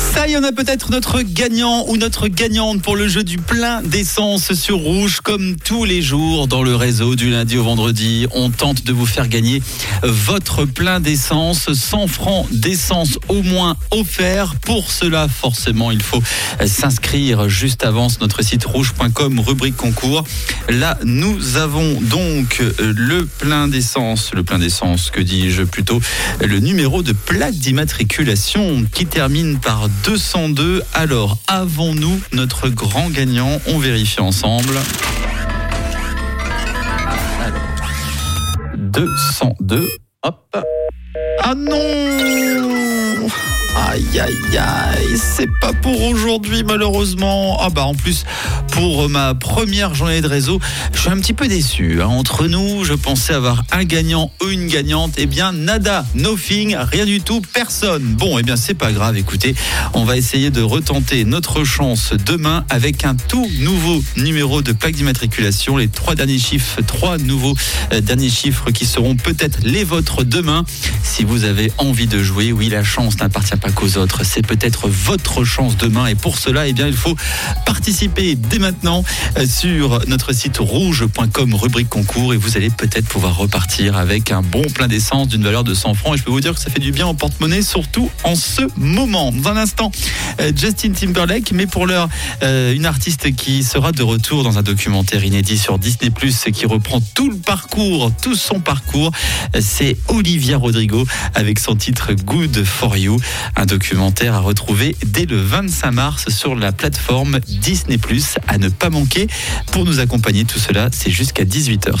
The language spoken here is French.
Ça y en a peut-être notre gagnant ou notre gagnante pour le jeu du plein d'essence sur rouge comme tous les jours dans le réseau du lundi au vendredi. On tente de vous faire gagner votre plein d'essence, 100 francs d'essence au moins offert. Pour cela, forcément, il faut s'inscrire juste avant sur notre site rouge.com, rubrique concours. Là, nous avons donc le plein d'essence, le plein d'essence, que dis-je plutôt, le numéro de plaque d'immatriculation qui termine par 202. Alors, avons-nous notre grand gagnant? On vérifie ensemble. Alors, 202. Hop. Ah non Aïe aïe aïe, c'est pas pour aujourd'hui malheureusement. Ah bah en plus pour ma première journée de réseau, je suis un petit peu déçu. hein. Entre nous, je pensais avoir un gagnant ou une gagnante. Eh bien nada, nothing, rien du tout, personne. Bon, eh bien c'est pas grave. Écoutez, on va essayer de retenter notre chance demain avec un tout nouveau numéro de plaque d'immatriculation. Les trois derniers chiffres, trois nouveaux euh, derniers chiffres qui seront peut-être les vôtres demain. Si vous avez envie de jouer, oui, la chance n'appartient pas autres. C'est peut-être votre chance demain. Et pour cela, eh bien, il faut participer dès maintenant euh, sur notre site rouge.com, rubrique concours. Et vous allez peut-être pouvoir repartir avec un bon plein d'essence d'une valeur de 100 francs. Et je peux vous dire que ça fait du bien au porte-monnaie, surtout en ce moment. Dans un instant, Justin Timberlake, mais pour l'heure, euh, une artiste qui sera de retour dans un documentaire inédit sur Disney+, qui reprend tout le parcours, tout son parcours. Euh, C'est Olivia Rodrigo avec son titre Good for You, un documentaire à retrouver dès le 25 mars sur la plateforme Disney+, à ne pas manquer. Pour nous accompagner, tout cela, c'est jusqu'à 18h sur